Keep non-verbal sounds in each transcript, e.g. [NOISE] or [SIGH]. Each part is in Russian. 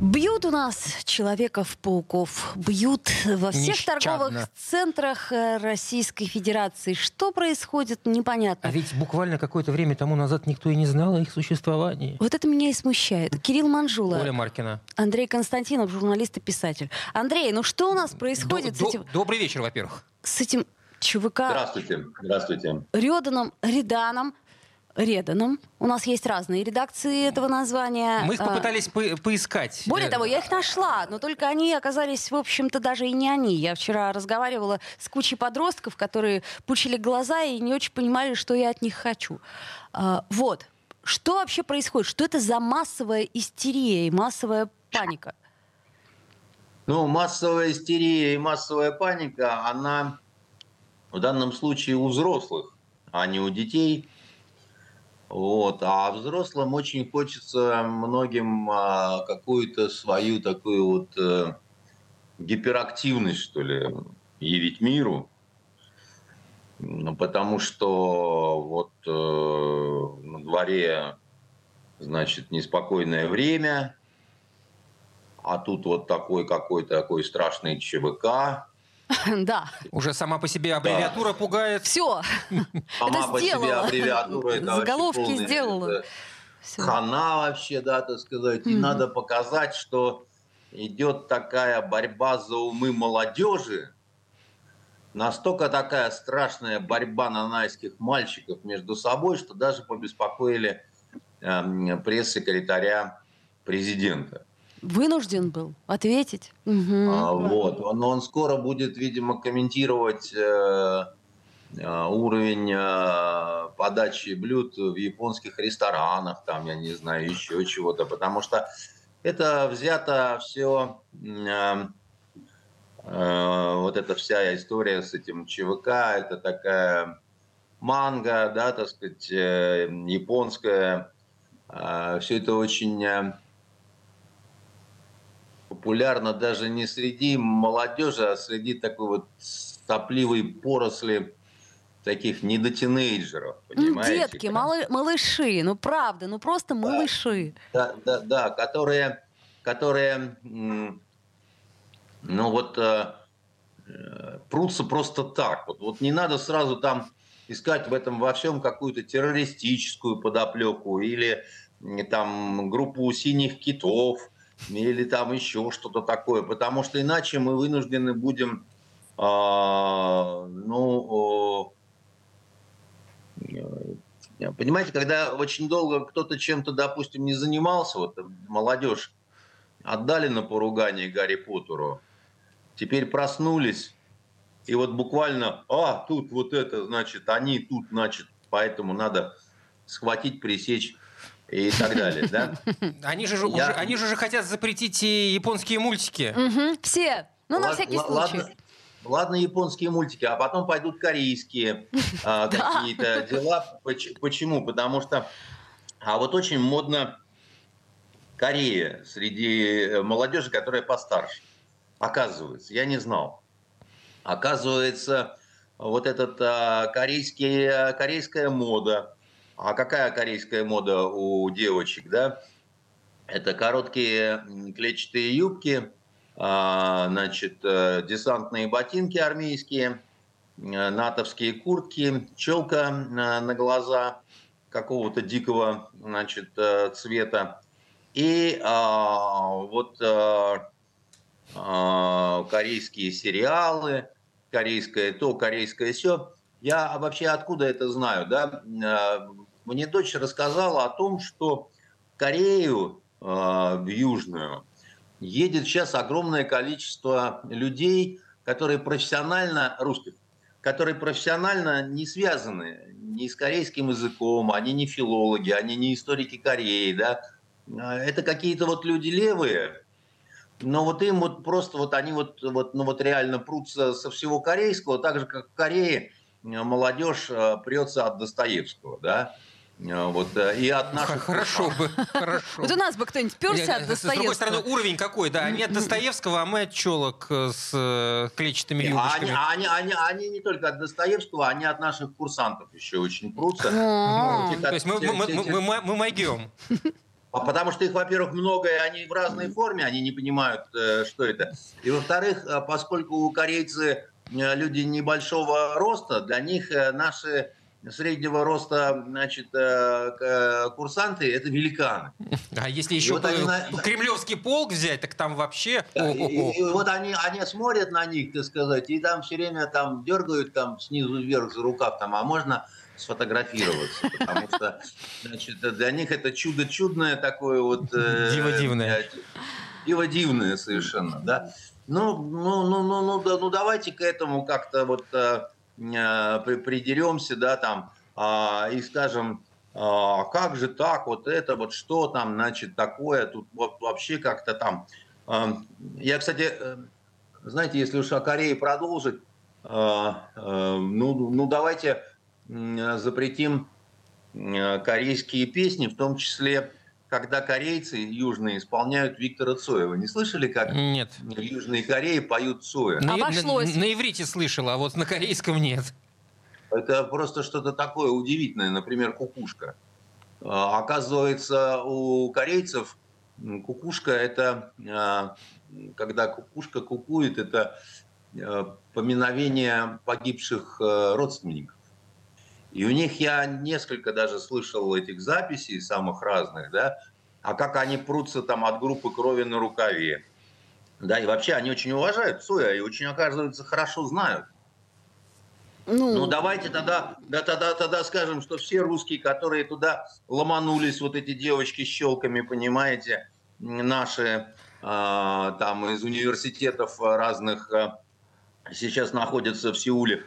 Бьют у нас человеков-пауков, бьют во всех Нещадно. торговых центрах э, Российской Федерации. Что происходит, непонятно. А ведь буквально какое-то время тому назад никто и не знал о их существовании. Вот это меня и смущает. Кирилл Манжула, Оля Маркина. Андрей Константинов, журналист и писатель. Андрей, ну что у нас происходит До- с этим, до- Добрый вечер, во-первых. с этим ЧВК Здравствуйте. Здравствуйте. Рёданом, Реданом, Реданом? У нас есть разные редакции этого названия. Мы их А, попытались по- поискать. Более Э, того, я их нашла, но только они оказались, в общем-то, даже и не они. Я вчера разговаривала с кучей подростков, которые пучили глаза и не очень понимали, что я от них хочу. А, вот. Что вообще происходит? Что это за массовая истерия и массовая паника? Ну, массовая истерия и массовая паника, она в данном случае у взрослых, а не у детей. Вот. А взрослым очень хочется многим а, какую-то свою такую вот э, гиперактивность, что ли, явить миру. Ну, потому что вот э, на дворе, значит, неспокойное время, а тут вот такой какой-то такой страшный ЧВК. [LAUGHS] Да, Уже сама по себе аббревиатура пугает. все. [LAUGHS] Сама Это по себе сделала. аббревиатура. это Заголовки полная, сделала. это. Хана вообще, да, так сказать. И Мгм. надо показать, что идет такая борьба за умы молодежи, настолько такая страшная борьба нанайских мальчиков между собой, что даже побеспокоили эм, пресс-секретаря президента. Вынужден был ответить. Мгм. А, вот. Но он скоро будет, видимо, комментировать э, э, уровень э, подачи блюд в японских ресторанах, там, я не знаю, еще чего-то, потому что это взято все, вот эта вся история с этим ЧВК, это такая манга, да, так сказать, э, японская, все это очень э, популярно даже не среди молодежи, а среди такой вот сопливой поросли таких недотинейджеров, Ну, понимаете? детки, малы- малыши, ну правда, ну просто малыши. Да, да, да, которые, которые, ну вот, э, прутся просто так. Вот, вот не надо сразу там искать в этом во всем какую-то террористическую подоплеку или там группу синих китов или там еще что-то такое, потому что иначе мы вынуждены будем, а, ну, э, Понимаете, когда очень долго кто-то чем-то, допустим, не занимался, вот молодежь отдали на поругание Гарри Поттеру, теперь проснулись, и вот буквально, а, тут вот это, значит, они тут, значит, поэтому надо схватить, пресечь и так далее, да? [LAUGHS] Они же, уже, Я- они же уже хотят запретить и японские мультики. Мгм, Все. Ну, на Ла- всякий ла- случай. Ладно, ладно японские мультики, а потом пойдут корейские а, [LAUGHS] какие-то дела. Поч- Почему? Потому что а вот очень модно Корея среди э, молодежи, которая постарше. Оказывается, я не знал. Оказывается, вот этот а, корейский, а, корейская мода. А какая корейская мода у девочек, да? Это короткие клетчатые юбки, а, значит, э, десантные ботинки армейские, э, натовские куртки, челка на, на глаза какого-то дикого, значит, э, цвета. И а, вот а, корейские сериалы, корейское то, корейское все. Я вообще откуда это знаю, да? А, Мне дочь рассказала о том, что Корею, а, в Южную, едет сейчас огромное количество людей, которые профессионально, русских, которые профессионально не связаны ни с корейским языком, они не филологи, они не историки Кореи, да, А, это какие-то вот люди левые, но вот им вот просто вот они вот, вот, ну вот реально прутся со всего корейского, так же как в Корее молодежь прется от Достоевского, да, вот, и от наших... Хорошо бы, [LAUGHS] хорошо. Вот у нас бы кто-нибудь перся от Достоевского. С другой стороны, уровень какой, да? Они от Достоевского, а мы от челок с клетчатыми юбочками. Они, они, они, они не только от Достоевского, они от наших курсантов еще очень прутся. То есть мы, мы, мы, мы, мы могем. А потому что их, во-первых, много, и они в разной форме, они не понимают, э, что это. И, во-вторых, э, поскольку корейцы э, люди небольшого роста, для них наши среднего роста значит, курсанты – это великаны. А если еще вот они, кремлевский полк взять, так там вообще… И, и, и вот они, они смотрят на них, так сказать, и там все время там дергают там снизу вверх за рукав, там, а можно сфотографироваться, потому что значит, для них это чудо чудное такое вот... Э, Диво-дивное. Диво-дивное совершенно, да. Ну, ну, ну, ну, ну, да, ну давайте к этому как-то вот э, э придеремся, да, там, э, и скажем, а как же так, вот это вот что там, значит, такое, тут вообще как-то там. Э, я, кстати, э, знаете, если уж о Корее продолжить, э, ну, ну давайте запретим корейские песни, в том числе, когда корейцы южные исполняют Виктора Цоева. Не слышали, как нет. в Южной Корее поют Цоя? На, Обошлось. На, на иврите слышала, а вот на корейском нет. Это просто что-то такое удивительное, например, кукушка. А, оказывается, у корейцев кукушка это, а, когда кукушка кукует, это а, поминовение погибших родственников. И у них я несколько даже слышал этих записей самых разных, да, а как они прутся там от группы крови на рукаве. Да, и вообще они очень уважают Цоя и очень, оказывается, хорошо знают. Ну, ну давайте тогда, да, тогда, тогда скажем, что все русские, которые туда ломанулись, вот эти девочки с щелками, понимаете, наши э, там из университетов разных э, сейчас находятся в Сеуле,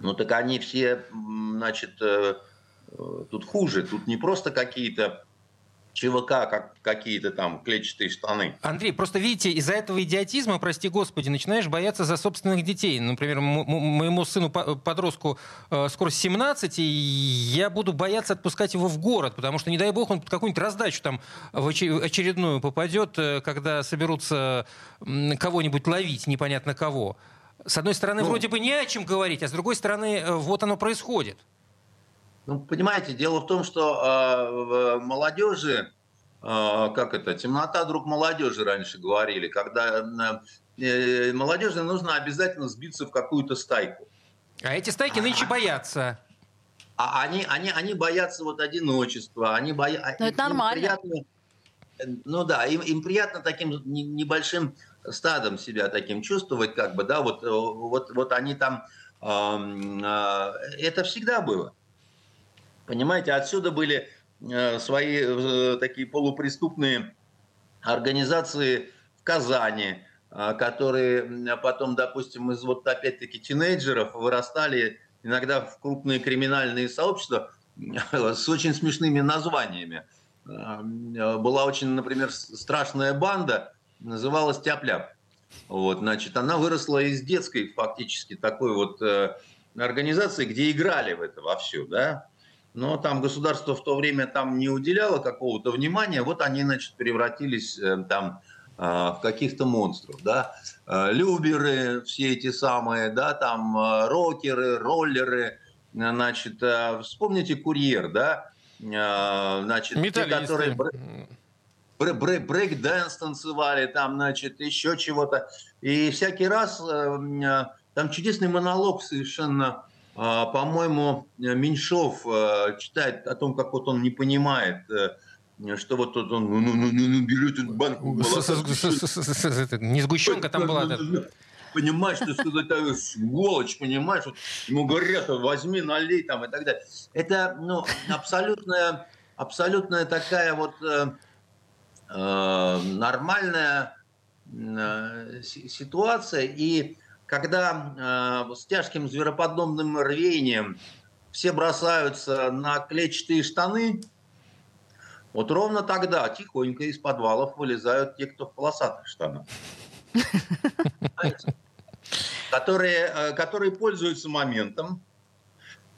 ну так они все, значит, э, э, тут хуже. Тут не просто какие-то ЧВК, как какие-то там клетчатые штаны. Андрей, просто видите, из-за этого идиотизма, прости господи, начинаешь бояться за собственных детей. Например, моему сыну подростку э, скоро 17, и я буду бояться отпускать его в город, потому что, не дай бог, он под какую-нибудь раздачу там в очередную попадет, когда соберутся кого-нибудь ловить, непонятно кого. С одной стороны, ну, вроде бы не о чем говорить, а с другой стороны, э, вот оно происходит. Ну, понимаете, дело в том, что э, молодежи, э, как это, темнота друг молодежи раньше говорили, когда э, э, молодежи нужно обязательно сбиться в какую-то стайку. А эти стайки нынче а, боятся. А они, они, они боятся вот одиночества, они боятся... Ну, это нормально. Приятно, ну да, им, им приятно таким небольшим стадом себя таким чувствовать, как бы, да, вот, э, вот, вот они там, э, это всегда было. Понимаете, отсюда были э, свои э, такие полупреступные организации в Казани, э, которые потом, допустим, из вот опять-таки тинейджеров вырастали иногда в крупные криминальные сообщества с очень смешными названиями. Была очень, например, страшная банда, называлась Тяп-ляп. Вот, значит, она выросла из детской фактически такой вот э, организации, где играли в это вовсю, да. Но там государство в то время там не уделяло какого-то внимания, вот они, значит, превратились э, там э, в каких-то монстров, да. Э, люберы все эти самые, да, там э, рокеры, роллеры, значит, э, вспомните «Курьер», да, э, значит, те, которые брейк-дэнс танцевали, там, значит, еще чего-то. И всякий раз э, э, там чудесный монолог совершенно, э, по-моему, Меньшов читает о том, как вот он не понимает, что вот тут он, ну, ну, ну, ну, ну берет эту банку. Не сгущенка там была. Понимаешь, что это сволочь, понимаешь? Вот ему говорят, возьми, налей там и так далее. Это, ну, абсолютная, абсолютная такая вот нормальная э, ситуация. И когда э, с тяжким звероподобным рвением все бросаются на клетчатые штаны, вот ровно тогда тихонько из подвалов вылезают те, кто в полосатых штанах. Которые, которые пользуются моментом,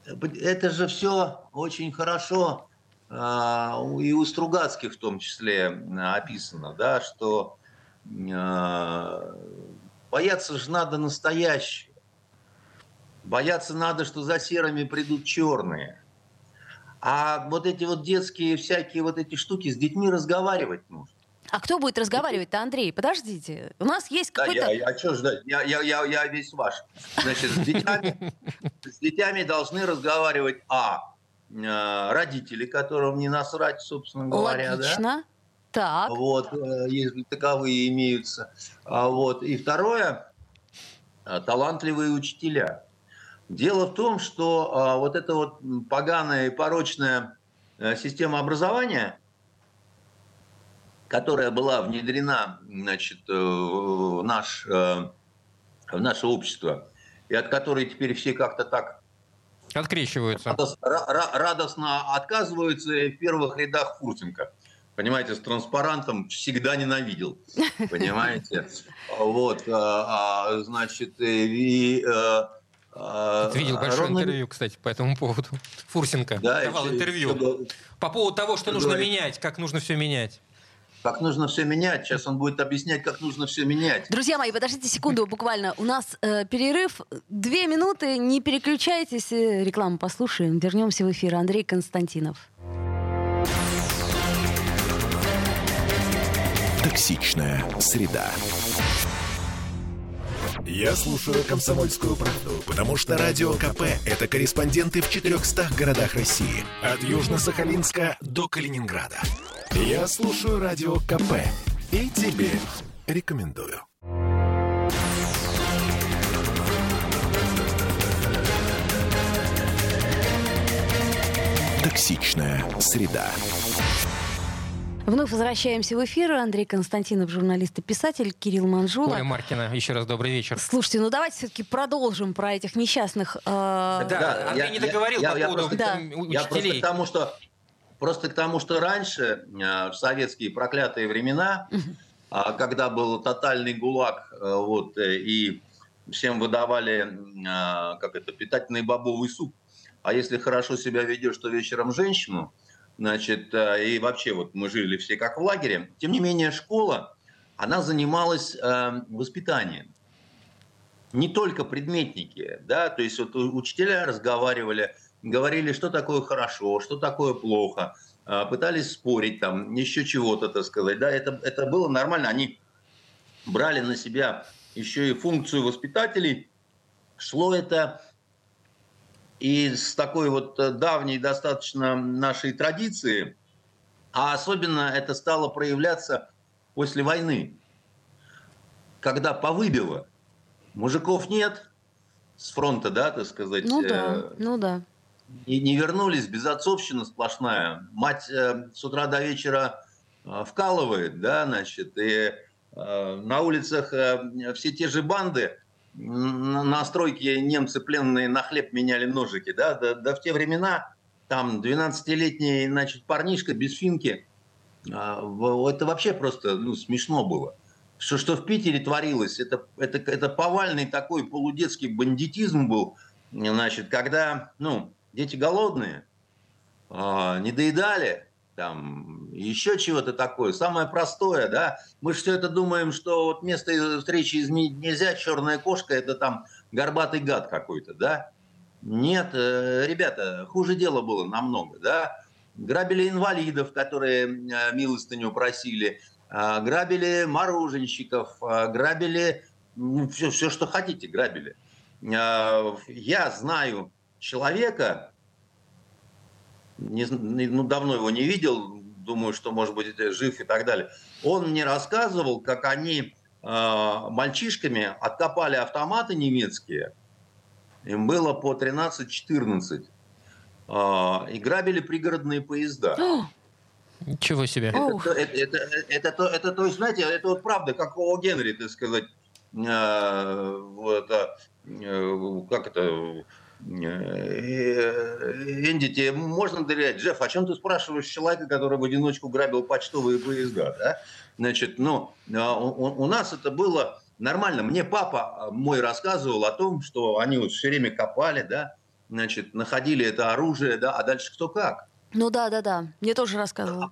это же все очень хорошо и у Стругацких в том числе описано, да, что а, бояться же надо настоящего. Бояться надо, что за серыми придут черные. А вот эти вот детские всякие вот эти штуки с детьми разговаривать нужно. А кто будет разговаривать-то, Андрей? Подождите. У нас есть какой-то... Да, я, я, что ждать? Я, я, я, я весь ваш. Значит, с детьми, с детьми должны разговаривать, а, родители, которым не насрать, собственно говоря. Логично. Да? Так. Вот, э, если таковые имеются. А вот. И второе, э, талантливые учителя. Дело в том, что вот эта вот поганая и порочная система образования, которая была внедрена значит, э, в, наш, э, в наше общество, и от которой теперь все как-то так Открещиваются. радостно отказываются, в первых рядах Фурсенко. Понимаете, с транспарантом всегда ненавидел. [LAUGHS] Понимаете? Вот, а, а, значит, и... Ты видел большое Ровно... интервью, кстати, по этому поводу. Фурсенко да, давал интервью. Чтобы... По поводу того, что нужно говорит... менять, как нужно все менять как нужно все менять. Сейчас он будет объяснять, как нужно все менять. Друзья мои, подождите секунду буквально. У нас э, перерыв. Две минуты. Не переключайтесь. Э, рекламу послушаем. Вернемся в эфир. Андрей Константинов. Токсичная среда. Я слушаю «Комсомольскую правду», потому что «Радио КП» — это корреспонденты в 400 городах России. От Южно-Сахалинска до Калининграда. Я слушаю радио КП и тебе рекомендую. Токсичная среда. Вновь возвращаемся в эфир. Андрей Константинов, журналист и писатель, Кирилл Манжула. Оля Маркина, еще раз добрый вечер. Слушайте, ну давайте все-таки продолжим про этих несчастных... Э... Да, да, Андрей я, не договорил я, по я, поводу просто, да. учителей. Я просто к тому, что Просто к тому, что раньше, э, в советские проклятые времена, а, когда был тотальный гулаг, э, вот, э, и всем выдавали, как это, питательный бобовый суп, а если хорошо себя ведешь, то вечером женщину, значит, и вообще вот мы жили все как в лагере. Тем не менее, школа, она занималась воспитанием. Не только предметники, да, то есть вот учителя разговаривали говорили, что такое хорошо, что такое плохо, а, пытались спорить там, еще чего-то, так сказать. Да, это, это было нормально. Они брали на себя еще и функцию воспитателей. Шло это и с такой вот давней достаточно нашей традиции, а особенно это стало проявляться после войны, когда повыбило. Мужиков нет с фронта, да, так сказать. Ну да, э, ну да и не вернулись, безотцовщина сплошная. Мать э, с утра до вечера э, вкалывает, да, значит, и э, на улицах э, все те же банды, на стройке немцы пленные на хлеб меняли ножики, да, да, да в те времена там 12-летний, значит, парнишка без финки, э, это вообще просто ну, смешно было. Что, что в Питере творилось, это, это, это повальный такой полудетский бандитизм был, значит, когда, ну, дети голодные, а, не доедали, там, еще чего-то такое. Самое простое, да, мы же все это думаем, что вот место встречи изменить нельзя, черная кошка – это там горбатый гад какой-то, да. Нет, э, ребята, хуже дело было намного, да. Грабили инвалидов, которые э, милостыню просили, а, грабили мороженщиков, а, грабили ну, все, все, что хотите, грабили. Я знаю человека, не, ну, давно его не видел, думаю, что, может быть, жив и так далее. Он мне рассказывал, как они э, мальчишками откопали автоматы немецкие, им было по 13-14, э, и грабили пригородные поезда. [GASPS] Ничего себе. Это, это, это, это, это, это, то есть, знаете, это вот правда, как о Генри, так сказать, э, вот, э, как это, Энди, тебе можно доверять? Джефф, о чем ты спрашиваешь человека, который в одиночку грабил почтовые поезда? Да? Значит, ну, а, у, у нас это было нормально. Мне папа мой рассказывал о том, что они вот все время копали, да, значит, находили это оружие, да, а дальше кто как. Ну да, да, да. Мне тоже рассказывал.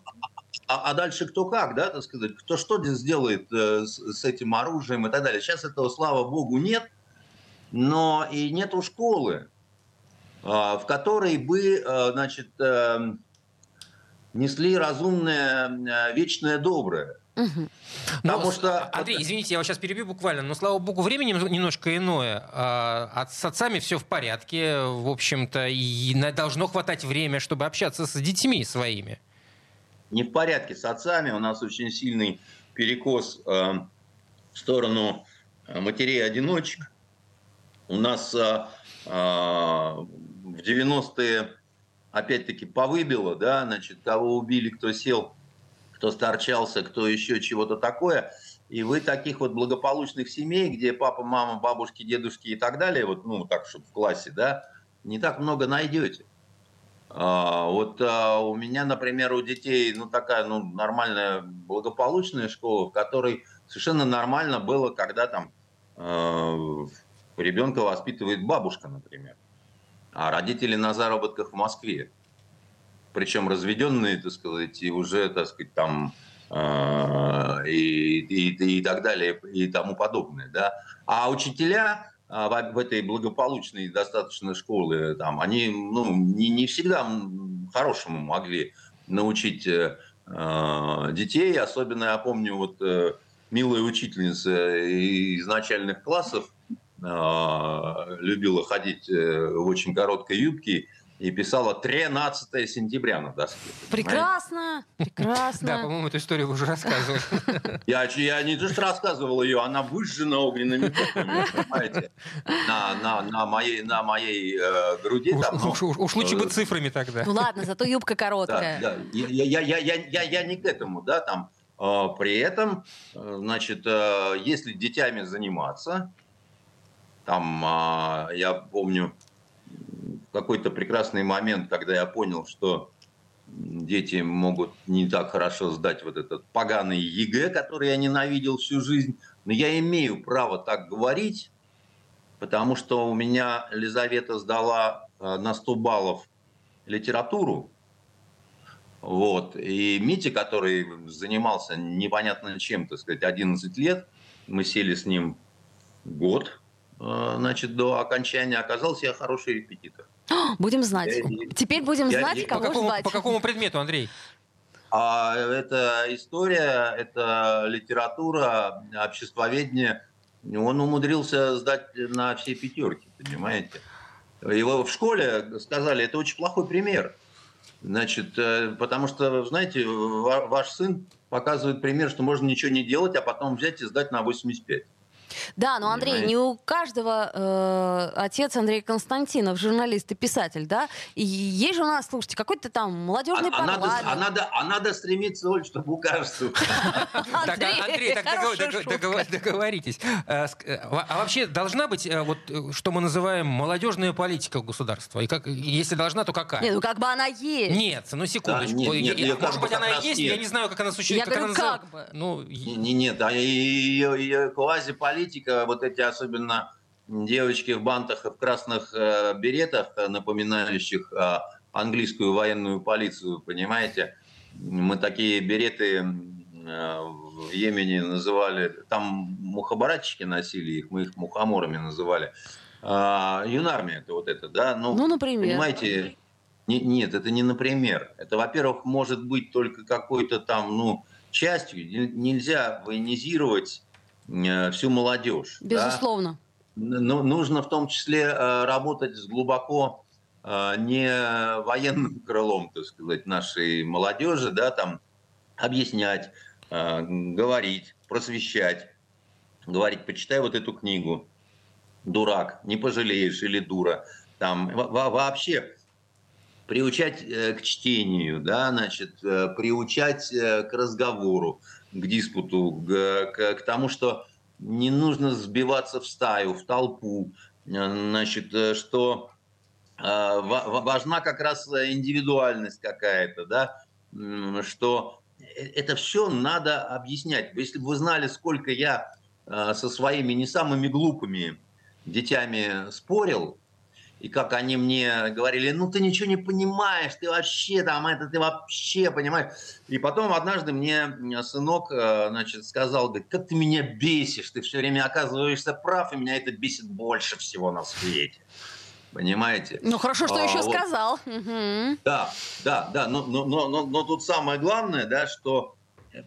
А, а дальше кто как, да, так сказать, кто что сделает э, с, с этим оружием и так далее. Сейчас этого, слава богу, нет, но и нету школы, э, в которой бы, э, значит, э, несли разумное, э, вечное доброе. Угу. Потому но, что... Андрей, извините, я вас сейчас перебью буквально, но, слава богу, времени немножко иное. А, с отцами все в порядке, в общем-то, и должно хватать время, чтобы общаться с детьми своими. Не в порядке с отцами, у нас очень сильный перекос э, в сторону э, матерей-одиночек. У нас э, в 90-е опять-таки повыбило, да, значит, кого убили, кто сел кто сторчался, кто еще чего-то такое. И вы таких вот благополучных семей, где папа, мама, бабушки, дедушки и так далее, вот, ну, так, чтобы в классе, да, не так много найдете. А, вот а, у меня, например, у детей, ну, такая, ну, нормальная, благополучная школа, в которой совершенно нормально было, когда там э, ребенка воспитывает бабушка, например, а родители на заработках в Москве причем разведенные, так сказать, и уже, так сказать, там э, и, и, и так далее, и тому подобное, да. А учителя а, в этой благополучной достаточно школы, там, они ну, не, не всегда хорошему могли научить э, э, детей. Особенно я помню, вот э, милая учительница из начальных классов любила ходить э, в очень короткой юбке и писала 13 сентября на доске. Прекрасно, прекрасно. Да, по-моему, эту историю вы уже рассказывали. Я, я не то что рассказывал ее, она выжжена огненными буквами, понимаете, на, на, на моей, на моей э, груди. Уж, там, ну, уж, уж лучше бы э, цифрами тогда. Ну ладно, зато юбка короткая. Да, да. Я, я, я, я, я, я не к этому, да, там. Э, при этом, э, значит, если детьми заниматься, там, э, я помню, какой-то прекрасный момент, когда я понял, что дети могут не так хорошо сдать вот этот поганый ЕГЭ, который я ненавидел всю жизнь, но я имею право так говорить, потому что у меня Лизавета сдала э, на 100 баллов литературу, вот, и Митя, который занимался непонятно чем, так сказать, 11 лет, мы сели с ним год, значит, до окончания, оказался я хороший репетитор. [GASPS] Будем знать. Я, Теперь будем я, знать, я, кого по какому, звать. По какому предмету, Андрей? А, это история, это литература, обществоведение. Он умудрился сдать на все пятерки, понимаете? Его в школе сказали, это очень плохой пример. Значит, э, потому что, знаете, ваш сын показывает пример, что можно ничего не делать, а потом взять и сдать на 85. Да, но Андрей, не у каждого э, отец Андрей Константинов, журналист и писатель, да? И есть же у нас, слушайте, какой-то там молодежный а, парламент. А надо, а, надо, а надо стремиться, Оль, чтобы у каждого. [LAUGHS] Андрей, так договоритесь. Э, э, а вообще должна быть, э, вот что мы называем молодежная политика государства? И как, если должна, то какая? Нет, ну как бы она есть. Нет, ну секундочку. Может быть, она есть, я не знаю, как она существует. Я говорю, как бы. Ну, нет, а ее квазиполитика политика, вот эти особенно девочки в бантах и в красных э, беретах, э, напоминающих э, английскую военную полицию, понимаете? Мы такие береты в Йемене называли, там мухобаратчики носили их, мы их мухоморами называли. А, юнармия это вот это, да? Ну, ну например. Понимаете, не, нет, это не например. Это, во-первых, может быть только какой-то там, ну, частью. Нельзя военизировать Э, всю молодежь. Безусловно. Да? Ну, нужно в том числе э, работать с глубоко э, не военным [LAUGHS] крылом, так сказать, нашей молодежи, да, там объяснять, говорить, просвещать, говорить, почитай вот эту книгу, дурак, не пожалеешь или дура, там вообще приучать к чтению, да, значит, приучать к разговору, к диспуту, к, к, к тому, что не нужно сбиваться в стаю, в толпу, значит, э, что э, важна как раз индивидуальность какая-то, да, что э, это все надо объяснять. Если бы вы знали, сколько я со своими не самыми глупыми детьми спорил, и как они мне говорили, ну ты ничего не понимаешь, ты вообще там это, ты вообще понимаешь. И потом однажды мне сынок, э, значит, сказал, говорит, как ты меня бесишь, ты все время оказываешься прав, и меня это бесит больше всего на свете. Понимаете? Ну хорошо, что а, еще вот, сказал. Да, да, да, но, но, но, но, но тут самое главное, да, что,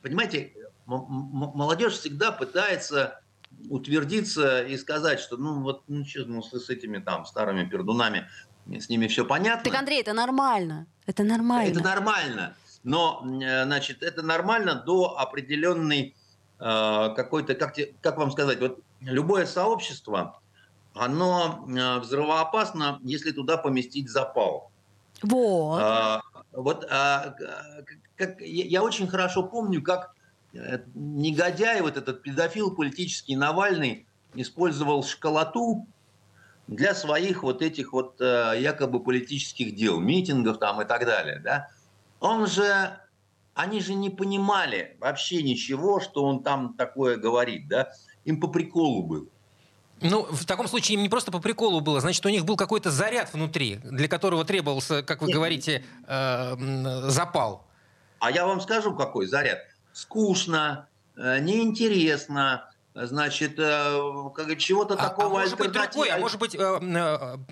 понимаете, молодежь всегда пытается утвердиться и сказать, что ну вот ну, что, ну, с, с этими там старыми пердунами, с ними все понятно. Так, Андрей, это нормально. Это нормально. Это нормально. Но, э, значит, это нормально до определенной э, какой-то, как, как вам сказать, вот любое сообщество, оно э, взрывоопасно, если туда поместить запал. Вот. А, вот а, как, я очень хорошо помню, как Э, негодяй, вот этот педофил политический Навальный, использовал школоту для своих вот этих вот э, якобы политических дел, митингов там и так далее, да. Он же, они же не понимали вообще ничего, что он там такое говорит, да. Им по приколу было. Ну, в таком случае им не просто по приколу было, значит, у них был какой-то заряд внутри, для которого требовался, как вы Нет. говорите, э, запал. А я вам скажу, какой заряд скучно, э, неинтересно, значит, э, чего-то а, такого а может быть другое, а может быть э,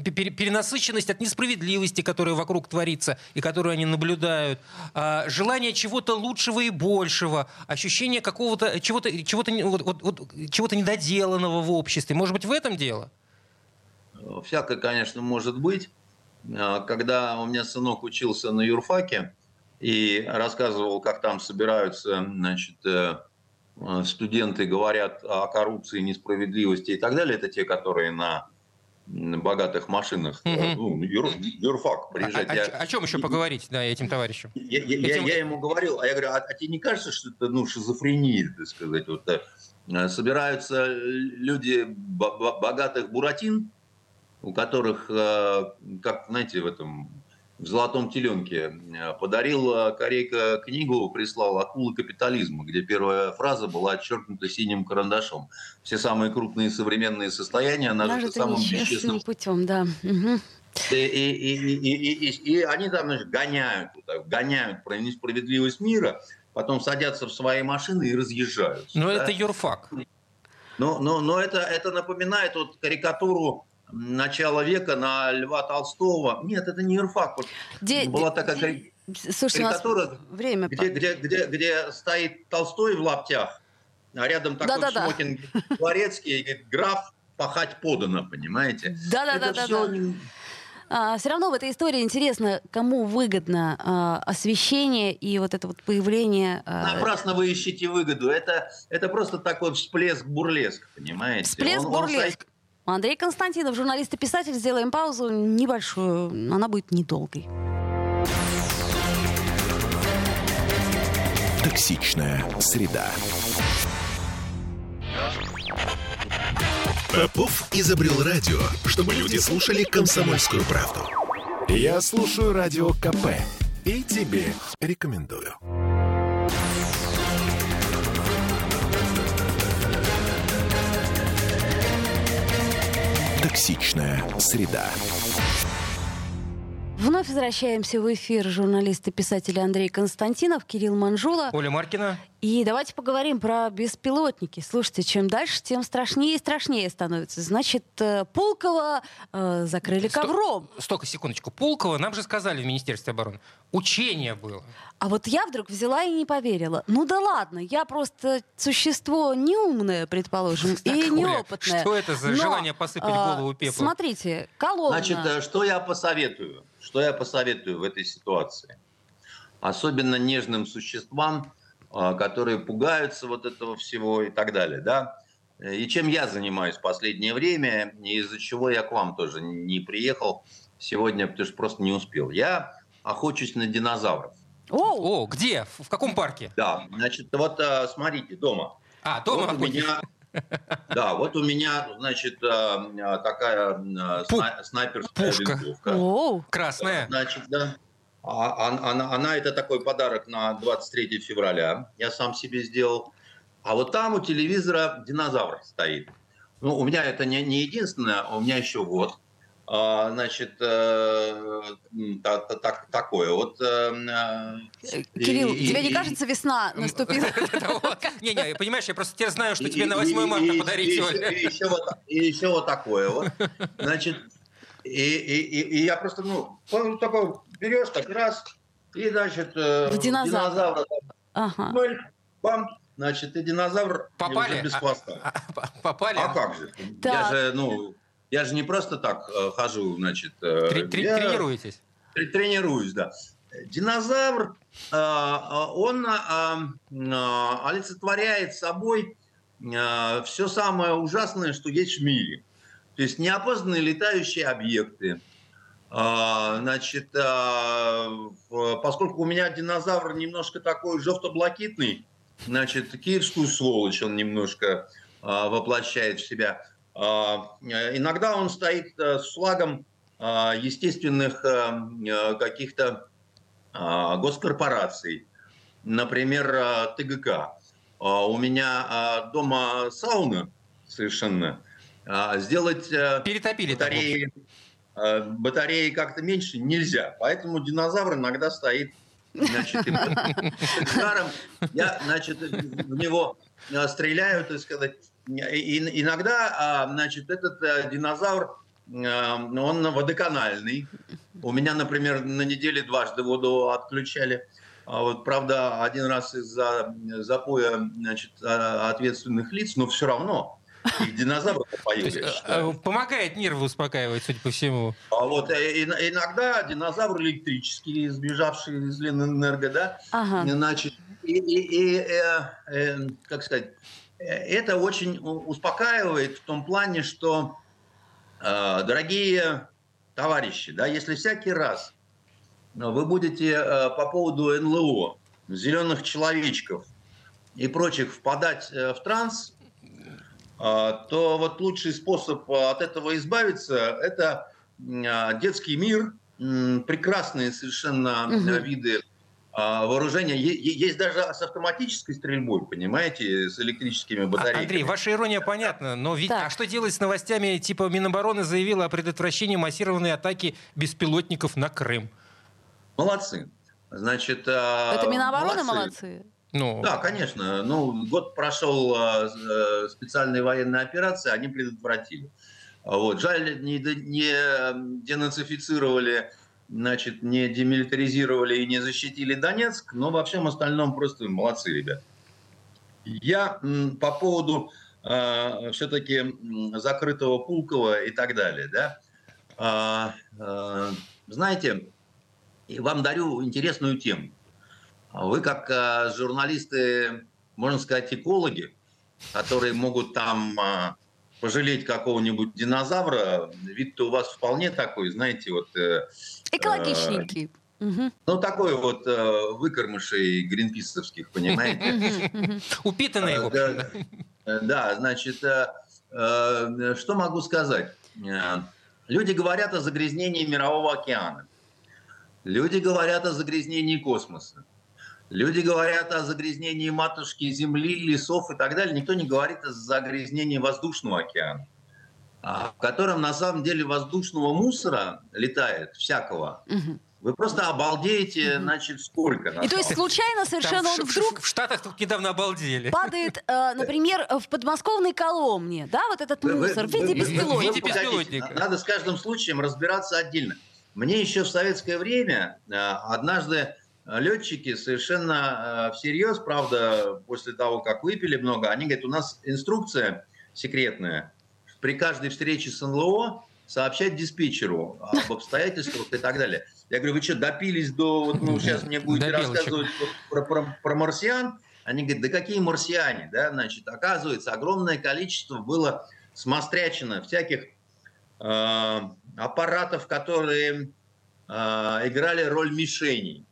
перенасыщенность от несправедливости, которая вокруг творится и которую они наблюдают, э, желание чего-то лучшего и большего, ощущение какого-то чего-то чего-то вот, вот, вот, чего-то недоделанного в обществе. Может быть в этом дело? Всякое, конечно, может быть. Когда у меня сынок учился на юрфаке, и рассказывал, как там собираются значит, э, студенты, говорят о коррупции, несправедливости и так далее. Это те, которые на богатых машинах, угу. ну, юр, юрфак приезжать. А, я, о, о чем еще поговорить да, этим товарищам? Я, я, этим... я, я ему говорил, а я говорю, а, а тебе не кажется, что это ну, шизофрения, так сказать? Вот, э, собираются люди богатых буратин, у которых, э, как, знаете, в этом в «Золотом теленке». Э, подарил э, Корейка книгу, прислал «Акулы капитализма», где первая фраза была отчеркнута синим карандашом. Все самые крупные современные состояния нажиты самым бесчестным путем, да. Угу. И, и, и, и, и они там значит, гоняют, гоняют про несправедливость мира, потом садятся в свои машины и разъезжают. Но да? это юрфак. Но, но, но это, это напоминает вот карикатуру начала века на Льва Толстого. Нет, это не юрфак. Де, была такая де, Слушайте, карикатура, время где, где, где, где стоит Толстой в лаптях, а рядом такой да, да, смокинг да. дворецкий, и говорит, граф пахать подано, понимаете? Да-да-да. да, да. А, все равно в этой истории интересно, кому выгодно а, освещение и вот это вот появление... А... Напрасно вы ищете выгоду. Это, это просто такой всплеск бурлеск, понимаете? Всплеск бурлеск. Андрей Константинов, журналист и писатель. Сделаем паузу небольшую. Она будет недолгой. Токсичная среда. Попов изобрел радио, чтобы люди слушали комсомольскую правду. Я слушаю радио КП и тебе рекомендую. Токсичная среда. Вновь возвращаемся в эфир журналист и писатель Андрей Константинов, Кирилл Манжула. Оля Маркина. И давайте поговорим про беспилотники. Слушайте, чем дальше, тем страшнее и страшнее становится. Значит, э, Пулково э, закрыли ковром. Сто, столько, секундочку. Пулково, нам же сказали в Министерстве обороны, учение было. А вот я вдруг взяла и не поверила. Ну да ладно, я просто существо неумное, предположим, и неопытное. Что это за желание посыпать а, голову пеплом? Смотрите, колонна. Значит, э, что я посоветую? Что я посоветую в этой ситуации? Особенно нежным существам, которые пугаются вот этого всего и так далее, да. И чем я занимаюсь в последнее время, из-за чего я к вам тоже не приехал сегодня, потому что просто не успел. Я охочусь на динозавров. О, О где? В каком парке? Да, значит, вот а, смотрите, дома. А, дома вот у меня, Да, вот у меня, значит, а, такая снайперская Пушка. винтовка. О, красная. Значит, да. А, она, она это такой подарок на 23 февраля. Я сам себе сделал. А вот там у телевизора динозавр стоит. Ну, у меня это не, не единственное, у меня еще вот. а, значит, э, так, так, такое. Вот, э, Кирилл, и, тебе и, не кажется, весна наступила? [LAUGHS] Не-не, понимаешь, я просто теперь знаю, что тебе на 8 марта подарить И еще вот такое вот. Значит, и я просто, ну, такой берешь так раз, и, значит, динозавра. Ага. Бам, значит, и динозавр Попали? без хвоста. Попали? А как же? Я же, ну, я же не просто так э, хожу, значит... Э, Тр я... Тренируетесь? Тренируюсь, да. Динозавр, э, он олицетворяет собой все самое ужасное, что есть в мире. То есть неопознанные летающие объекты. Значит, поскольку у меня динозавр немножко такой жовто-блакитный, значит, киевскую сволочь он немножко воплощает в себя. А, иногда он стоит э, с флагом а, естественных э, э, каких-то а, госкорпораций, например, ТГК. У меня дома сауна совершенно. Сделать Перетопили батареи, батареи как-то меньше нельзя. Поэтому динозавр иногда стоит значит, жаром. Я, значит, в него стреляю, так сказать, и, иногда, а, значит, этот э, динозавр, э, он водоканальный. У меня, например, на неделе дважды воду отключали. А вот, правда, один раз из-за запоя значит, а, ответственных лиц, но все равно их динозавры поели. Э, помогает нервы успокаивать, судя по всему. А вот иногда динозавр электрический, сбежавший из Ленэнерго, да, ага. значит, и, и, и э, э, как сказать, это очень успокаивает в том плане, что, э, дорогие товарищи, да, если всякий раз вы будете э, по поводу НЛО, зеленых человечков и прочих впадать э, в транс, то вот лучший способ от этого избавиться – это детский мир, прекрасные совершенно угу. виды а, вооружения. Есть даже с автоматической стрельбой, понимаете, с электрическими а, батарейками. Андрей, ваша ирония понятна, но ведь... А что делать с новостями, типа Минобороны заявила о предотвращении массированной атаки беспилотников на Крым? Молодцы. Значит, Это Минобороны молодцы? молодцы? Ну... Да, конечно. Ну, год прошел э, специальные военные операции, они предотвратили. Вот. Жаль, не, не денацифицировали значит, не демилитаризировали и не защитили Донецк, но во всем остальном просто молодцы, ребят. Я по поводу э, все-таки закрытого Пулкова и так далее, да, э, э, знаете, вам дарю интересную тему. Вы как э, журналисты, можно сказать, экологи, которые могут там э, пожалеть какого-нибудь динозавра, вид-то у вас вполне такой, знаете, вот... Э, Экологичненький. Угу. Ну, такой вот э, выкормышей гринписовских, понимаете? Упитанный, в общем. Да, значит, э, э, что могу сказать? Э, люди говорят о загрязнении мирового океана. Люди говорят о загрязнении космоса. Люди говорят о загрязнении матушки Земли, лесов и так далее. Никто не говорит о загрязнении воздушного океана, а, в котором на самом деле воздушного мусора летает всякого. Вы просто обалдеете, угу. значит, сколько. И то есть случайно совершенно Там он в, вдруг... В Штатах тут недавно обалдели. Падает, э, например, в подмосковной Коломне, да, вот этот мусор в виде беспилотника. В виде беспилотника. Надо с каждым случаем разбираться отдельно. Мне еще в советское время э, однажды летчики совершенно э, всерьез, правда, после того, как выпили много, они говорят, у нас инструкция секретная, при каждой встрече с НЛО сообщать диспетчеру об обстоятельствах и так далее. Я говорю, вы что, допились до... Вот, ну, сейчас мне будете рассказывать про, про, про марсиан? Они говорят, да какие марсиане? Да? Значит, оказывается, огромное количество было смострячено всяких э, аппаратов, которые э, играли роль мишеней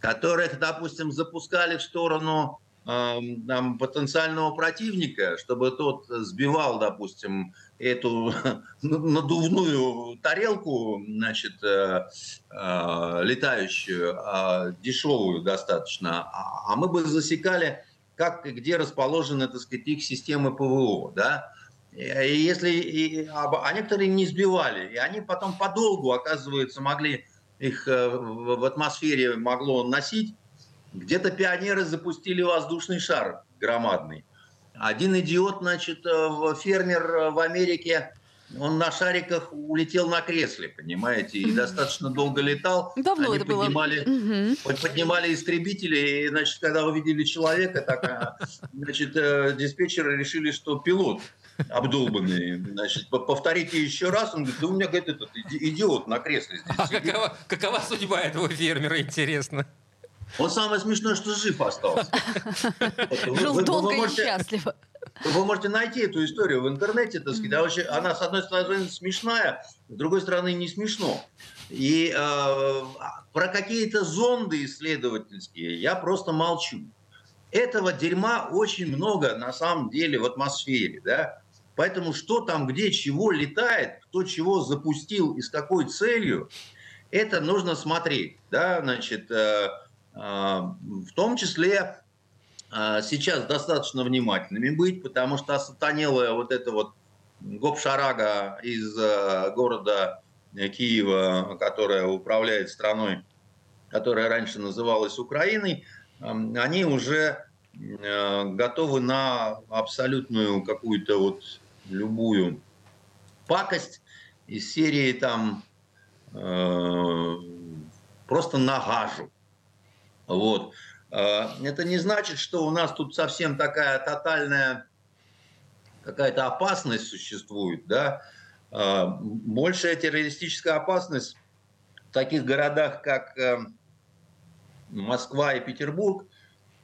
которых, допустим, запускали в сторону э, там, потенциального противника, чтобы тот сбивал, допустим, эту [LAUGHS] надувную тарелку, значит, э, э, летающую, э, дешевую достаточно, а, а мы бы засекали, как и где расположены, так сказать, их системы ПВО, да, И если, и, а некоторые не сбивали, и они потом подолгу, оказывается, могли их э, в атмосфере могло носить. Где-то пионеры запустили воздушный шар громадный. Один идиот, значит, э, фермер в Америке он на шариках улетел на кресле, понимаете, и достаточно долго летал. Давно Они это поднимали, было. поднимали истребители, и, значит, когда увидели человека, так, а, значит, э, диспетчеры решили, что пилот обдолбанный. Значит, повторите еще раз. Он говорит, да у меня, говорит, этот идиот на кресле здесь. А какова, какова судьба этого фермера, интересно? Он самое смешное, что жив остался. [LAUGHS] Жил долго и счастливо. Вы можете найти эту историю в интернете, так сказать. А вообще, она, с одной стороны, смешная, с другой стороны, не смешно. И э, про какие-то зонды исследовательские я просто молчу. Этого дерьма очень много на самом деле в атмосфере. Да? Поэтому что там, где, чего летает, кто чего запустил и с какой целью, это нужно смотреть. Да? Значит, э, э, в том числе а, сейчас достаточно внимательными быть, потому что осатанелая вот эта вот гопшарага из э, города Киева, которая управляет страной, которая раньше называлась Украиной, они уже э, готовы на абсолютную какую-то вот любую пакость из серии там э, просто нагажу. Вот. А, это не значит, что у нас тут совсем такая тотальная какая-то опасность существует, да. А, большая террористическая опасность в таких городах, как э, Москва и Петербург,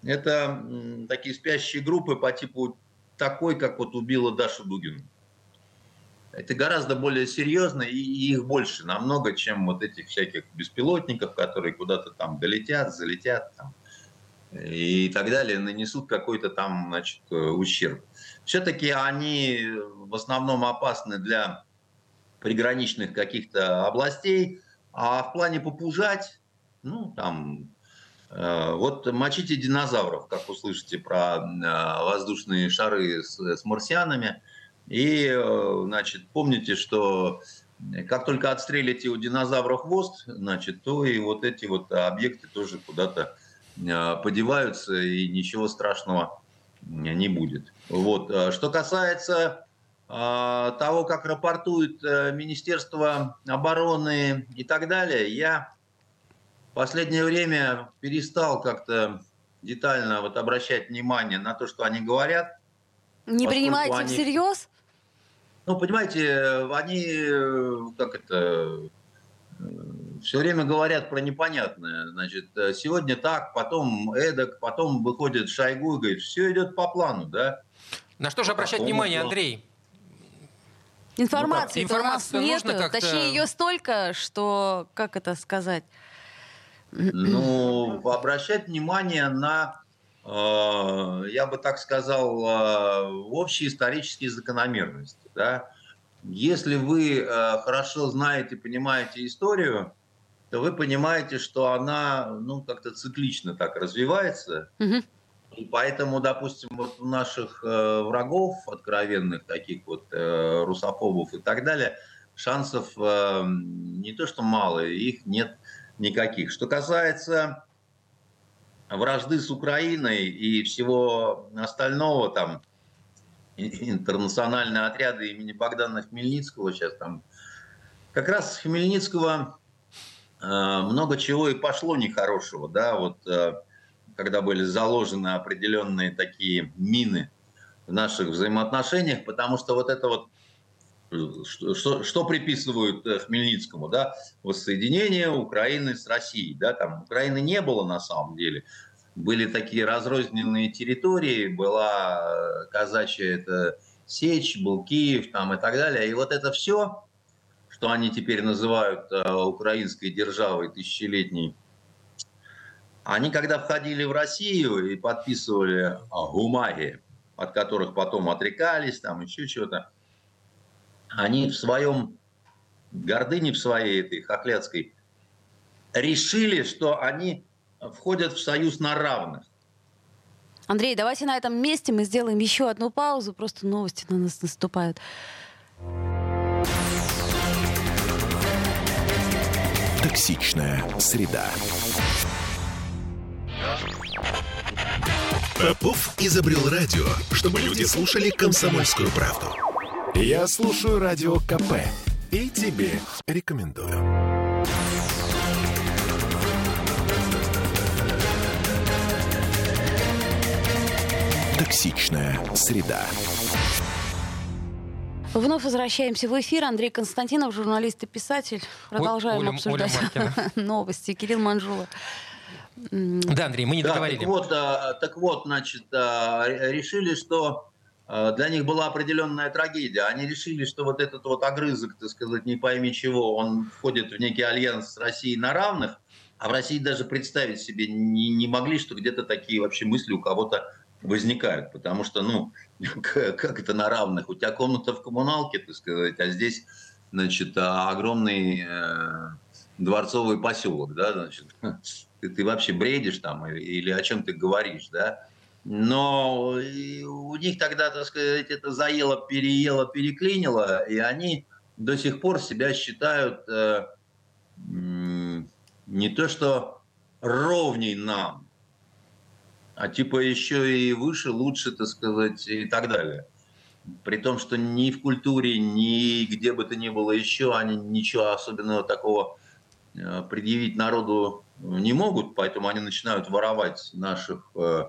это такие спящие группы по типу такой, как вот убила Дашу Дугину. Это гораздо более серьезно, и их больше намного, чем вот этих всяких беспилотников, которые куда-то там долетят, залетят, там, и так далее, нанесут какой-то там значит, э, ущерб. Все-таки они в основном опасны для приграничных каких-то областей, а в плане попужать, ну, там, вот мочите динозавров, как услышите про э, воздушные шары с, с марсианами, и, э, значит, помните, что как только отстрелите у динозавра хвост, значит, то и вот эти вот объекты тоже куда-то Э, подеваются, и ничего страшного не будет. Вот. Э, что касается э, того, как рапортует Министерство обороны и так далее, я в последнее время перестал как-то детально вот обращать внимание на то, что они говорят. Не принимаете они... всерьез? Ну, понимаете, они, как это, все время говорят про непонятное. Значит, сегодня так, потом эдак, потом выходит Шойгу и говорит, все идет по плану, да? На что же обращать внимание, Андрей? Информации ну, у нас нет, точнее ее столько, что, как это сказать? Ну, [CLEARS THROAT] обращать внимание на, э, я бы так сказал, э, общие исторические закономерности, да? Если вы э, хорошо знаете, понимаете историю, то вы понимаете, что она ну, как-то циклично так развивается. Угу. И поэтому, допустим, вот у наших врагов, откровенных таких вот русофобов и так далее, шансов не то что мало, их нет никаких. Что касается вражды с Украиной и всего остального, там, интернациональные отряды имени Богдана Хмельницкого сейчас там. Как раз с Хмельницкого э, много чего и пошло нехорошего, да, вот э, когда были заложены определенные такие мины в наших взаимоотношениях, потому что вот это вот что, что, приписывают э, Хмельницкому, да, воссоединение Украины с Россией, да, там Украины не было на самом деле, были такие разрозненные территории, была э, казачья это Сечь, был Киев там и так далее. И вот это все, что они теперь называют э, украинской державой тысячелетней, они когда входили в Россию и подписывали бумаги, от которых потом отрекались, там еще что-то, они в своем гордыне в своей этой хохлядской решили, что они входят в союз на равных. Андрей, давайте на этом месте мы сделаем еще одну паузу. Просто новости на нас наступают. Токсичная среда. Попов изобрел радио, чтобы люди слушали комсомольскую правду. Я слушаю радио КП и тебе рекомендую. Токсичная среда. Вновь возвращаемся в эфир. Андрей Константинов, журналист и писатель. Продолжаем Оля- обсуждать Оля [LAUGHS] новости. Кирилл Манжула. Да, Андрей, мы не Да, договорили. так вот, а, так вот, значит, а, ре- решили, что для них была определенная трагедия. Они решили, что вот этот вот огрызок, так сказать, не пойми чего, он входит в некий альянс с Россией на равных, а в России даже представить себе не, не могли, что где-то такие вообще мысли у кого-то возникают. Потому что, ну, [LAUGHS] как как это на равных? У тебя комната в коммуналке, так сказать, а здесь, значит, а, огромный э, дворцовый поселок, да, значит, [LAUGHS] ты, ты вообще бредишь там или, или о чем ты говоришь, да? Но у них тогда, так сказать, это заело, переело, переклинило, и они до сих пор себя считают э, не то что ровней нам, а типа еще и выше, лучше, так сказать, и так далее. При том, что ни в культуре, ни где бы то ни было еще, они ничего особенного такого э, предъявить народу не могут, поэтому они начинают воровать наших э,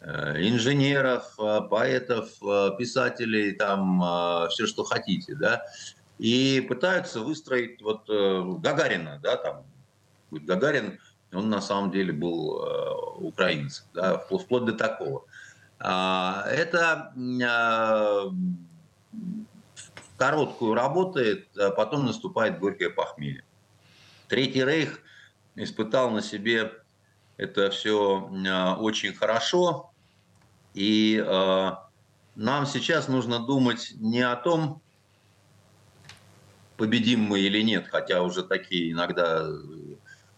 инженеров, э, поэтов, э, писателей, там все, что хотите, да, и пытаются выстроить вот э, Гагарина, да, там Гагарин, он на самом деле был э, украинцем, да, впло- вплоть до такого. А, Это э, в короткую работает, а потом наступает горькое похмелье. Третий рейх испытал на себе это все очень хорошо, и э, нам сейчас нужно думать не о том, победим мы или нет, хотя уже такие иногда...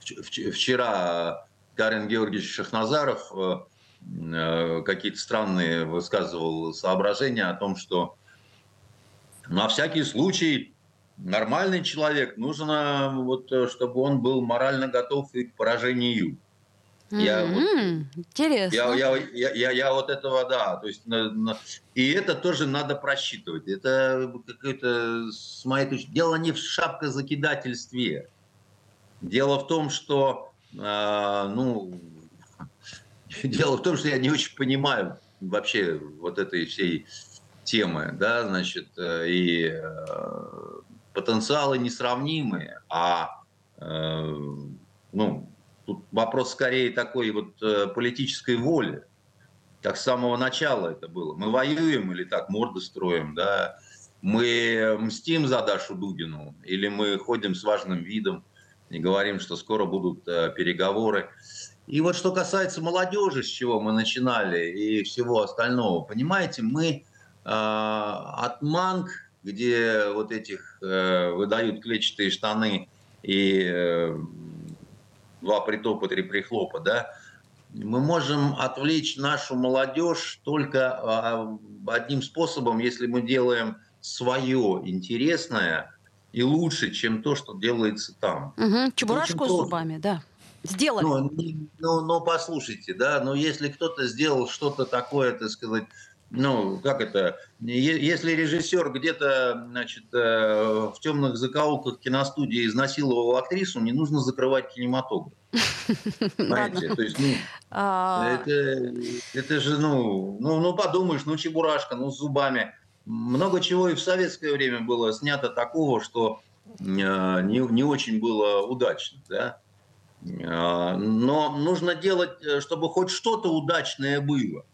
вч- вч- Вчера Карен Георгиевич Шахназаров э, какие-то странные высказывал соображения о том, что на всякий случай нормальный человек нужно, вот, чтобы он был морально готов и к поражению. Я вот- М, Интересно. Я, я, я, я, я вот этого, да, то есть, на- на- и это тоже надо просчитывать. Это какое-то, с моей точки дело не в шапкозакидательстве. Дело в том, что, э, ну, [LAUGHS] дело в том, что я не очень понимаю вообще вот этой всей темы, да, значит, э, и э, потенциалы несравнимые, а, э, ну, Тут вопрос скорее такой вот э, политической воли. Как с самого начала это было. Мы воюем или так морды строим, да? Мы мстим за Дашу Дугину или мы ходим с важным видом и говорим, что скоро будут э, переговоры. И вот что касается молодежи, с чего мы начинали, и всего остального, понимаете, мы э, от манг, где вот этих э, выдают клетчатые штаны и э, два притопа, три прихлопа, да, мы можем отвлечь нашу молодежь только а, одним способом, если мы делаем свое интересное и лучше, чем то, что делается там. Мгм, Чебурашку с зубами, да. Сделали. Ну, не- ну, ну, послушайте, да, но если кто-то сделал что-то такое, так сказать, ну, как это, если режиссер где-то, значит, э, в темных закоулках киностудии изнасиловал актрису, не нужно закрывать кинематограф. [LAUGHS] Понимаете? То есть, ну, А, это, это же, ну, ну, ну, подумаешь, ну, чебурашка, ну, с зубами. Много чего и в советское время было снято такого, что э, не, не очень было удачно, да. Э, Но нужно делать, чтобы хоть что-то удачное было.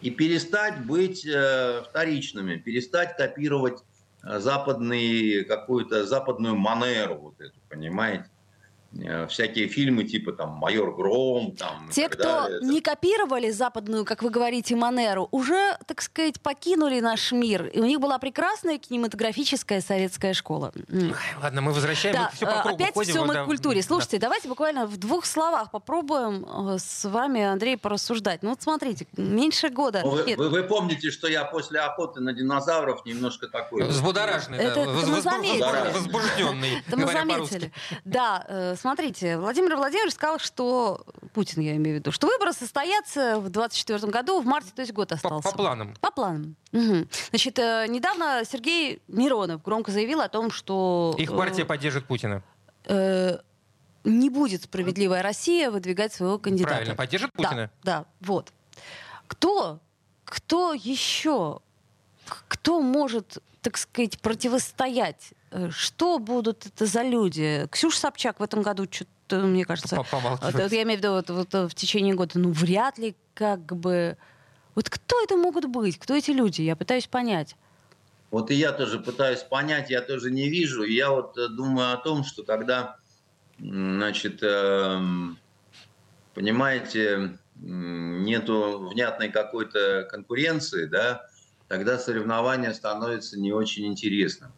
И перестать быть э, вторичными, перестать копировать э, западный, какую-то западную манеру вот эту, понимаете? Э, всякие фильмы типа там «Майор Гром». Там, Те, кто далее. не копировали западную, как вы говорите, манеру, уже, так сказать, покинули наш мир. И у них была прекрасная кинематографическая советская школа. Ладно, мы возвращаемся. Да, все по кругу опять ходим, все мы к культуре. Слушайте, да. давайте буквально в двух словах попробуем э, с вами, Андрей, порассуждать. Ну вот смотрите, меньше года. Ну, вы, вы, вы помните, что я после охоты на динозавров немножко такой... Взбудораженный, это, да. Это мы заметили. Возбужденный, Это мы заметили. Да, э, смотрите, Владимир Владимирович сказал, что Путин, я имею в виду, что выборы состоятся в 2024 году, в марте, то есть год остался. По, по планам. По планам. Угу. Значит, э, недавно Сергей Миронов громко заявил о том, что... Их партия э, поддержит Путина. Э, не будет справедливая Россия выдвигать своего кандидата. Правильно, поддержит Путина. Да, да, вот. Кто, кто еще, кто может, так сказать, противостоять Э, что будут это за люди? Ксюша Собчак в этом году что-то, мне кажется... Вот, я имею в виду вот, вот, в течение года, ну, вряд ли как бы... Вот кто это могут быть? Кто эти люди? Я пытаюсь понять. Вот и я тоже пытаюсь понять, я тоже не вижу. Я вот э, думаю о том, что когда, значит, эм, понимаете, нету внятной какой-то конкуренции, да, тогда соревнование становится не очень интересным.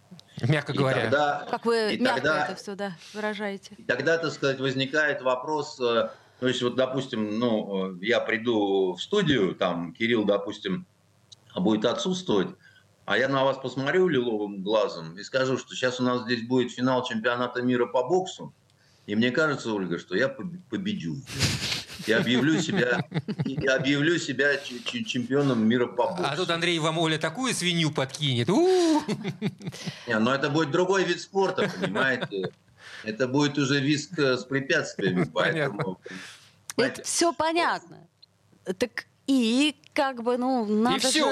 Мягко говоря. тогда, как вы мягко тогда, это все да, выражаете. И тогда, так сказать, возникает вопрос, э, то есть вот, допустим, ну, э, я приду в студию, там Кирилл, допустим, будет отсутствовать, а я на вас посмотрю лиловым глазом и скажу, что сейчас у нас здесь будет финал чемпионата мира по боксу, и мне кажется, Ольга, что я победю. Я объявлю себя, я объявлю себя чемпионом мира по боксу. А тут Андрей вам Оля такую свинью подкинет. Не, но это будет другой вид спорта, понимаете? Это будет уже виск с препятствиями, поэтому... Это все понятно. Так и как бы, ну, надо же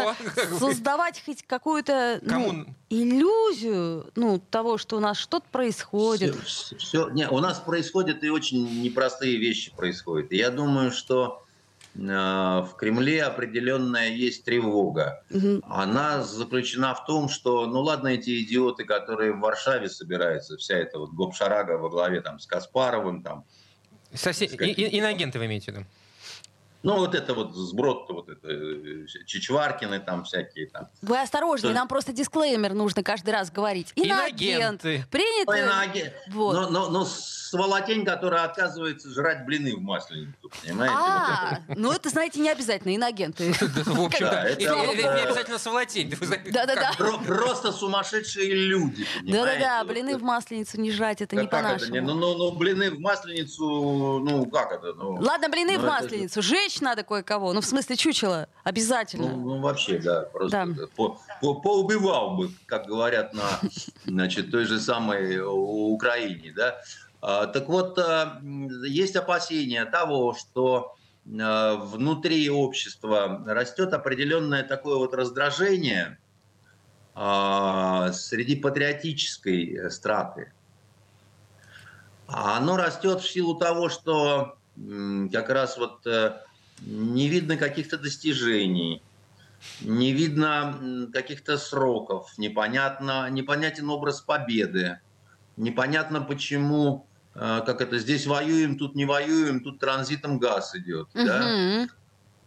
создавать хоть какую-то ну, иллюзию ну, того, что у нас что-то происходит. Все, все, не, у нас происходят и очень непростые вещи происходят. я думаю, что э, в Кремле определенная есть тревога. Угу. Она заключена в том, что, ну ладно, эти идиоты, которые в Варшаве собираются, вся эта вот гопшарага во главе там с Каспаровым, там. Совсем... И, и, иноагенты вы имеете в виду? Ну, вот это вот сброд, вот это, э, Чичваркины там всякие там. Вы осторожнее, нам просто дисклеймер нужно каждый раз говорить. Инагент. Принято. Инагент. Вот. Но, но, но сволотень, которая отказывается жрать блины в масленицу, понимаете? А, ну это, знаете, не обязательно инагенты. [LAUGHS] В общем-то, не обязательно сволотень. Да-да-да. Просто сумасшедшие люди, Да-да-да, блины в масленицу не жрать, это не по-нашему. Ну, ну, ну, блины в масленицу, ну, как это? Ну, Ладно, блины в масленицу. Женщина Беречь надо кое-кого. Ну, в смысле, чучело. Обязательно. Ну, вообще, да. Просто поубивал бы, как говорят на [LAUGHS] значит, той же самой Украине. Да? А, так вот, а, есть опасения того, что а, внутри общества растет определенное такое вот раздражение среди патриотической страты. Оно растет в силу того, что как раз вот э, не видно каких-то достижений, не видно каких-то сроков, непонятно, непонятен образ победы, непонятно почему, э, как это, здесь воюем, тут не воюем, тут транзитом газ идет. Угу. Да?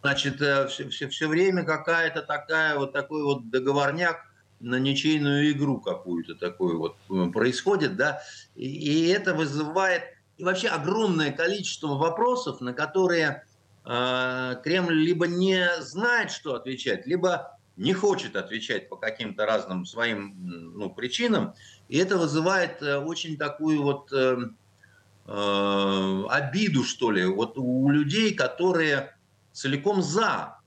Значит, все, все, все время какая-то такая вот такой вот договорняк на ничейную игру какую-то такую вот э, происходит, да, и, и это вызывает и вообще огромное количество вопросов, на которые э, Кремль либо не знает, что отвечать, либо не хочет отвечать по каким-то разным своим ну, причинам. И это вызывает э, очень такую вот э, э, обиду, что ли, вот у людей, которые целиком за.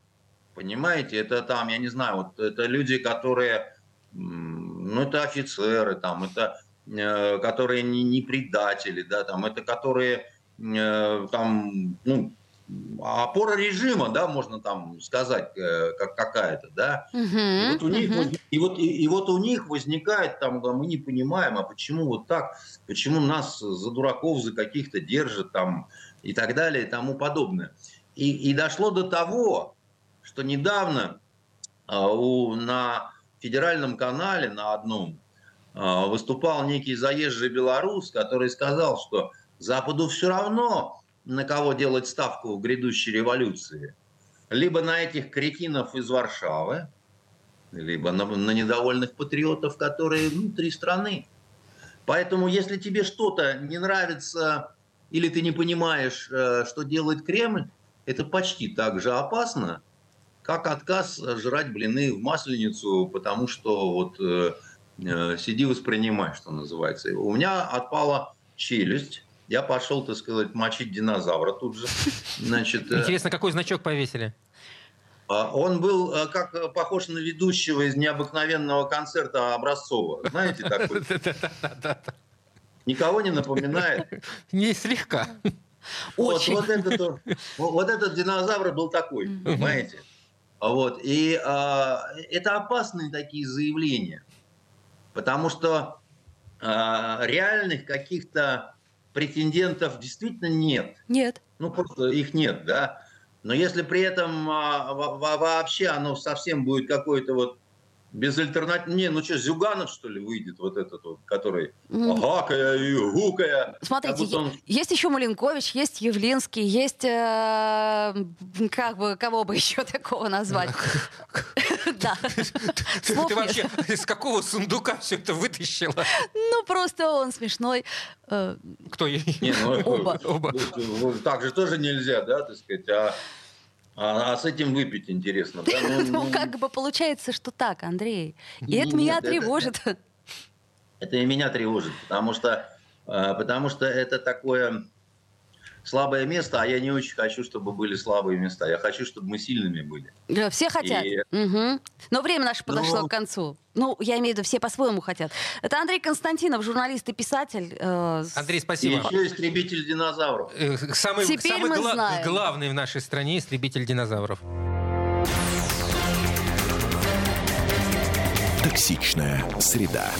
Понимаете, это там, я не знаю, вот это люди, которые, ну, это офицеры, там, это Э, которые не, не предатели, да, там, это которые э, там, ну, опора режима, да, можно там сказать, э, как какая-то, да. Uh-huh, и, вот у них, uh-huh. и, вот, и, и вот у них возникает там, мы не понимаем, а почему вот так, почему нас за дураков, за каких-то держат там и так далее и тому подобное. И, и дошло до того, что недавно а, у, на федеральном канале на одном а, выступал некий заезжий белорус, который сказал, что Западу все равно, на кого делать ставку в грядущей революции. Либо на этих кретинов из Варшавы, либо на, на недовольных патриотов, которые внутри страны. Поэтому, если тебе что-то не нравится или ты не понимаешь, э, что делает Кремль, это почти так же опасно, как отказ жрать блины в масленицу, потому что вот э, э, сиди воспринимай, что называется. У меня отпала челюсть, я пошел, так сказать, мочить динозавра тут же. Значит, э, Интересно, какой значок повесили? А, он был э, как э, похож на ведущего из необыкновенного концерта Образцова. Знаете [LAUGHS] такой? Никого не напоминает? [LAUGHS] Не слегка. Вот, вот, этот, вот этот динозавр был такой, понимаете? Вот. И а, это опасные такие заявления, потому что а, реальных каких-то претендентов действительно нет. Нет. Ну, просто их нет, да. Но если при этом а, вообще оно совсем будет какое-то вот без альтернатив... Не, ну что, Зюганов, что ли, выйдет вот этот вот, который mm. гакая и гукая. Смотрите, он... есть еще Маленкович, есть Явлинский, есть, э, как бы, кого бы еще такого назвать? [LAUGHS] Да. Ты вообще из какого сундука все это вытащила? Ну, просто он смешной. Э, Кто? Ну, оба. [LAUGHS] Оба. Так же тоже нельзя, да, так сказать, а а, а с этим выпить интересно, да? [LAUGHS] Ну, ну, как бы получается, что так, Андрей. И это меня тревожит. Это и меня тревожит, потому что, а, потому что это такое слабое место, а я не очень хочу, чтобы были слабые места. Я хочу, чтобы мы сильными были. Да, все хотят. И... Угу. Но время наше подошло ну... к концу. Ну, я имею в виду, все по-своему хотят. Это Андрей Константинов, журналист и писатель. Э, Андрей, спасибо. И еще истребитель динозавров. Э, самый, Теперь самый мы гла- знаем. главный в нашей стране истребитель динозавров. Токсичная среда.